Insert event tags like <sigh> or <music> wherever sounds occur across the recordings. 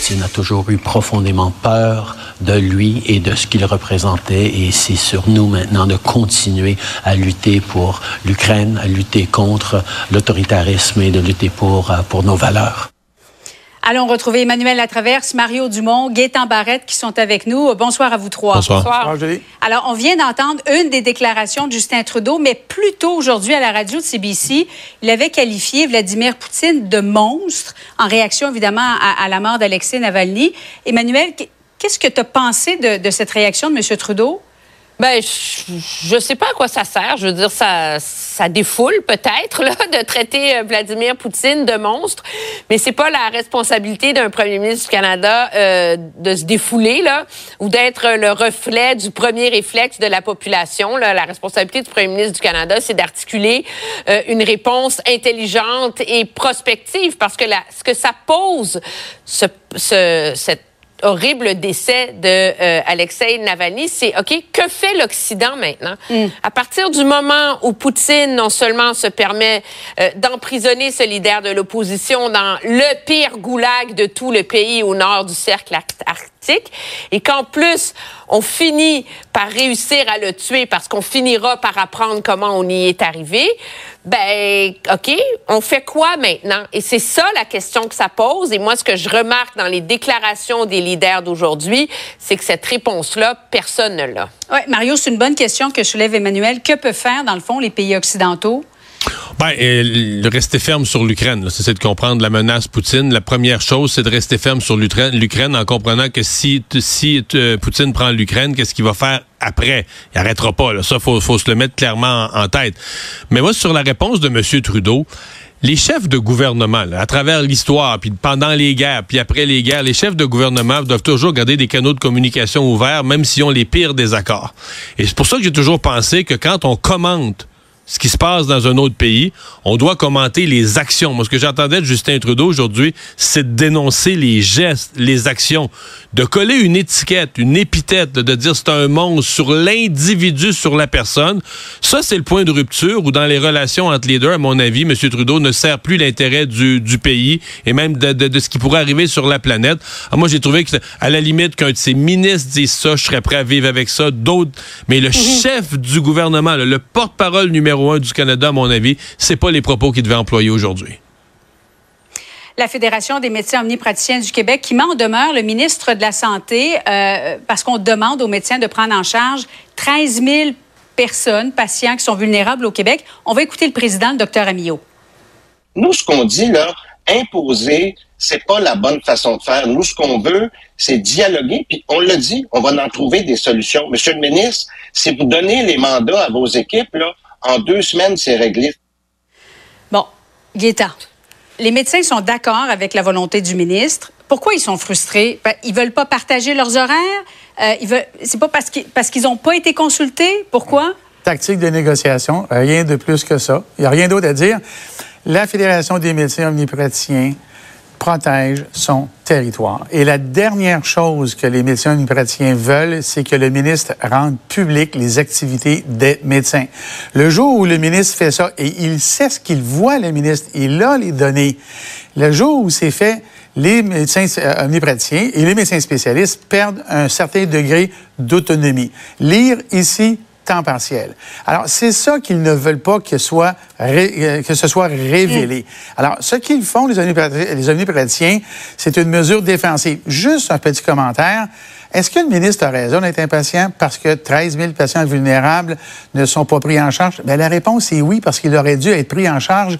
Poutine a toujours eu profondément peur de lui et de ce qu'il représentait. Et c'est sur nous maintenant de continuer à lutter pour l'Ukraine, à lutter contre l'autoritarisme et de lutter pour, euh, pour nos valeurs. Allons retrouver Emmanuel Latraverse, Mario Dumont, Gaétan Barrette qui sont avec nous. Bonsoir à vous trois. Bonsoir. Bonsoir. Alors, on vient d'entendre une des déclarations de Justin Trudeau, mais plus tôt aujourd'hui à la radio de CBC, il avait qualifié Vladimir Poutine de monstre en réaction évidemment à, la mort d'Alexei Navalny. Emmanuel, qu'est-ce que tu as pensé de, de cette réaction de M. Trudeau? Ben, je, ne sais pas à quoi ça sert. Je veux dire, ça, ça défoule peut-être là de traiter euh, Vladimir Poutine de monstre, mais c'est pas la responsabilité d'un premier ministre du Canada euh, de se défouler là ou d'être le reflet du premier réflexe de la population. Là. La responsabilité du premier ministre du Canada, c'est d'articuler euh, une réponse intelligente et prospective, parce que la, ce que ça pose, ce, ce cette horrible décès de euh, Alexei Navalny, c'est OK, que fait l'Occident maintenant? Mm. À partir du moment où Poutine non seulement se permet euh, d'emprisonner ce leader de l'opposition dans le pire goulag de tout le pays au nord du cercle arctique et qu'en plus on finit par réussir à le tuer parce qu'on finira par apprendre comment on y est arrivé, ben, OK, on fait quoi maintenant? Et c'est ça la question que ça pose. Et moi, ce que je remarque dans les déclarations des leaders d'aujourd'hui, c'est que cette réponse-là, personne ne l'a. Oui, Mario, c'est une bonne question que soulève Emmanuel. Que peut faire, dans le fond, les pays occidentaux? Ben, euh, rester ferme sur l'Ukraine, c'est de comprendre la menace Poutine. La première chose, c'est de rester ferme sur l'Ukraine en comprenant que si, si euh, Poutine prend l'Ukraine, qu'est-ce qu'il va faire après? Il arrêtera pas. Là. Ça, faut, faut se le mettre clairement en, tête. Mais moi, sur la réponse de M. Trudeau, les chefs de gouvernement, à travers l'histoire, puis pendant les guerres, puis après les guerres, les chefs de gouvernement doivent toujours garder des canaux de communication ouverts, même s'ils ont les pires désaccords. Et c'est pour ça que j'ai toujours pensé que quand on commente ce qui se passe dans un autre pays. On doit commenter les actions. Moi, ce que j'entendais de Justin Trudeau aujourd'hui, c'est de dénoncer les gestes, les actions, de coller une étiquette, une épithète, de dire c'est un monstre sur l'individu, sur la personne. Ça, c'est le point de rupture où dans les relations entre les deux, à mon avis, M. Trudeau ne sert plus l'intérêt du, du, pays et même de, de, de, ce qui pourrait arriver sur la planète. Alors, moi, j'ai trouvé que, à la limite, qu'un de ses ministres dise ça, je serais prêt à vivre avec ça. D'autres, mais le mhm. chef du gouvernement, le porte-parole numéro du Canada, à mon avis, c'est pas les propos qu'il devait employer aujourd'hui la Fédération des médecins omnipraticiens du Québec qui met en demeure le ministre de la Santé euh, parce qu'on demande aux médecins de prendre en charge 13 000 personnes, patients qui sont vulnérables au Québec. On va écouter le président, le docteur Amillot. Nous, ce qu'on dit, là, imposer, c'est pas la bonne façon de faire. Nous, ce qu'on veut, c'est dialoguer, puis on le dit, on va en trouver des solutions. Monsieur le ministre, si vous donnez les mandats à vos équipes, là, en deux semaines, c'est réglé. Bon, Guetta, les médecins sont d'accord avec la volonté du ministre. Pourquoi ils sont frustrés? Ben, ils veulent pas partager leurs horaires? Euh, ils veulent... C'est pas parce qu'ils parce qu'ils n'ont pas été consultés? Pourquoi? Tactique de négociation, rien de plus que ça. Il n'y a rien d'autre à dire. La Fédération des médecins omnipraticiens protège son territoire. Et la dernière chose que les médecins omnipraticiens veulent, c'est que le ministre rende public les activités des médecins. Le jour où le ministre fait ça, et il sait ce qu'il voit, le ministre, il a les données. Le jour où c'est fait, les médecins euh, omnipraticiens et les médecins spécialistes perdent un certain degré d'autonomie. Lire ici, temps partiel. Alors, c'est ça qu'ils ne veulent pas que, soit euh, que ce soit révélé. Mm. Alors, ce qu'ils font, les omnipraticiens, c'est une mesure défensive. Juste un petit commentaire. Est-ce que le ministre a raison d'être impatient parce que 13 000 patients vulnérables ne sont pas pris en charge? Bien, la réponse est oui, parce qu'il aurait dû être pris en charge.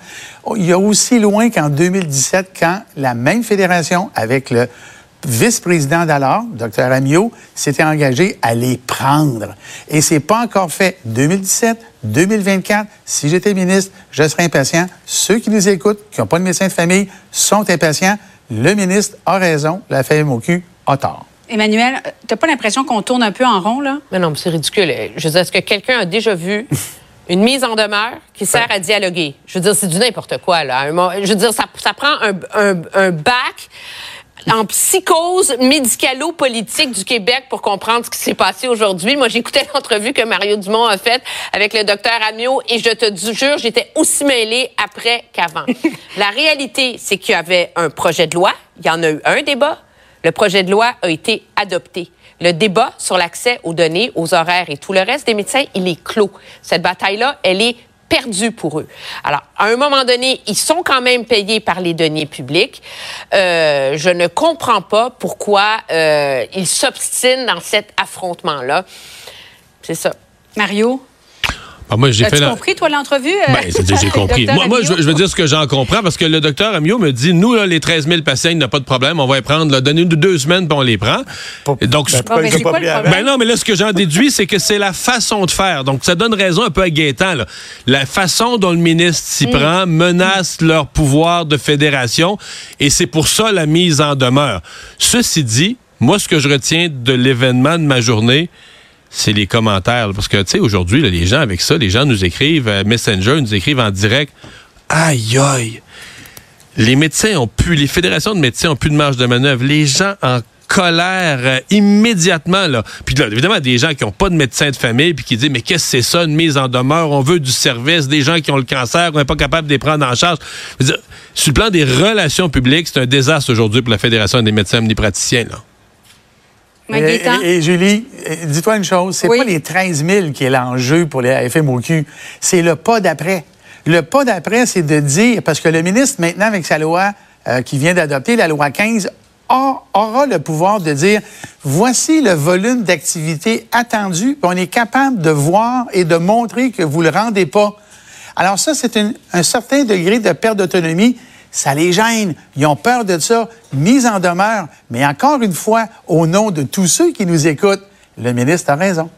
Il y a aussi loin qu'en 2017, quand la même fédération, avec le vice-président d'alors, Dr. Amiot, s'était engagé à les prendre. Et c'est pas encore fait. 2017, 2024, si j'étais ministre, je serais impatient. Ceux qui nous écoutent, qui n'ont pas de médecin de famille, sont impatients. Le ministre a raison, la FMOQ a tort. Emmanuel, t'as pas l'impression qu'on tourne un peu en rond, là? Mais non, c'est ridicule. Je veux dire, est-ce que quelqu'un a déjà vu <laughs> une mise en demeure qui sert à dialoguer? Je veux dire, c'est du n'importe quoi, là. Je veux dire, ça, prend un bac en psychose médicalo-politique du Québec pour comprendre ce qui s'est passé aujourd'hui. Moi, j'écoutais <laughs> l'entrevue que Mario Dumont a faite avec le docteur Amiot et je te jure, j'étais aussi mêlée après qu'avant. <laughs> La réalité, c'est qu'il y avait un projet de loi, il y en a eu un débat, Le projet de loi a été adopté. Le débat sur l'accès aux données, aux horaires et tout le reste des médecins, il est clos. Cette bataille-là, elle est perdue pour eux. Alors, à un moment donné, ils sont quand même payés par les deniers publics. Euh, je ne comprends pas pourquoi euh, ils s'obstinent dans cet affrontement-là. C'est ça. Mario? Ah, moi, j'ai fait la- compris, toi, l'entrevue? euh, Ben, c'est- j'ai compris. Moi, moi, je, veux dire ce que j'en comprends parce que le docteur Amio me dit nous, là, les 13 000 patients, il n'y a pas de problème. On va les prendre, là, donnez-nous deux semaines puis on les prend. Donc, Ben, ben, pas le avant. problème? ben non, mais là, ce que j'en déduis, c'est que c'est la façon de faire. Donc, ça donne raison un peu à Gaétan. Là. La façon dont le ministre s'y prend menace leur pouvoir de fédération et c'est pour ça la mise en demeure. Ceci dit, moi, ce que je retiens de l'événement de ma journée, c'est les commentaires. Parce que, tu sais, aujourd'hui, les gens avec ça, les gens nous écrivent, euh, Messenger, nous écrivent en direct. Aïe, aïe. Les médecins ont plus, les fédérations de médecins ont plus de marge de manœuvre. Les gens en colère euh, immédiatement là. Puis là, évidemment des gens qui n'ont pas de médecin de famille puis qui disent mais qu'est-ce que c'est ça une mise en demeure, on veut du service, des gens qui ont le cancer, on n'est pas capable de les prendre en charge. Je veux dire, sur le plan des relations publiques, c'est un désastre aujourd'hui pour la Fédération des médecins omnipraticiens là. Et, Gaétan? et- et Julie, euh, dis-toi une chose, c'est Oui. pas les 13 000 qui est l'enjeu pour les FMOQ, c'est le pas d'après. Le pas d'après, c'est de dire, parce que le ministre, maintenant, avec sa loi euh, qui vient d'adopter, la loi 15, a- aura le pouvoir de dire, voici le volume d'activité attendu, puis on est capable de voir et de montrer que vous le rendez pas. Alors ça, c'est un certain degré de perte d'autonomie. Ça les gêne. Ils ont peur de ça. Mise en demeure. Mais encore une fois, au nom de tous ceux qui nous écoutent, le ministre a raison.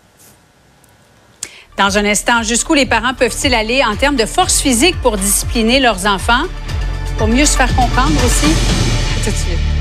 Dans un instant, jusqu'où les parents peuvent-ils aller en termes de force physique pour discipliner leurs enfants? Pour mieux se faire comprendre aussi? Tout de suite.